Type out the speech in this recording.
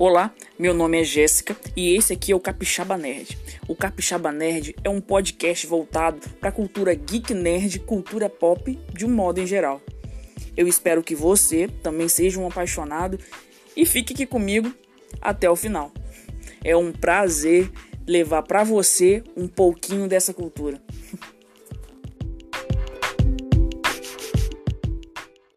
Olá, meu nome é Jéssica e esse aqui é o Capixaba Nerd. O Capixaba Nerd é um podcast voltado para a cultura geek nerd, cultura pop, de um modo em geral. Eu espero que você também seja um apaixonado e fique aqui comigo até o final. É um prazer levar para você um pouquinho dessa cultura.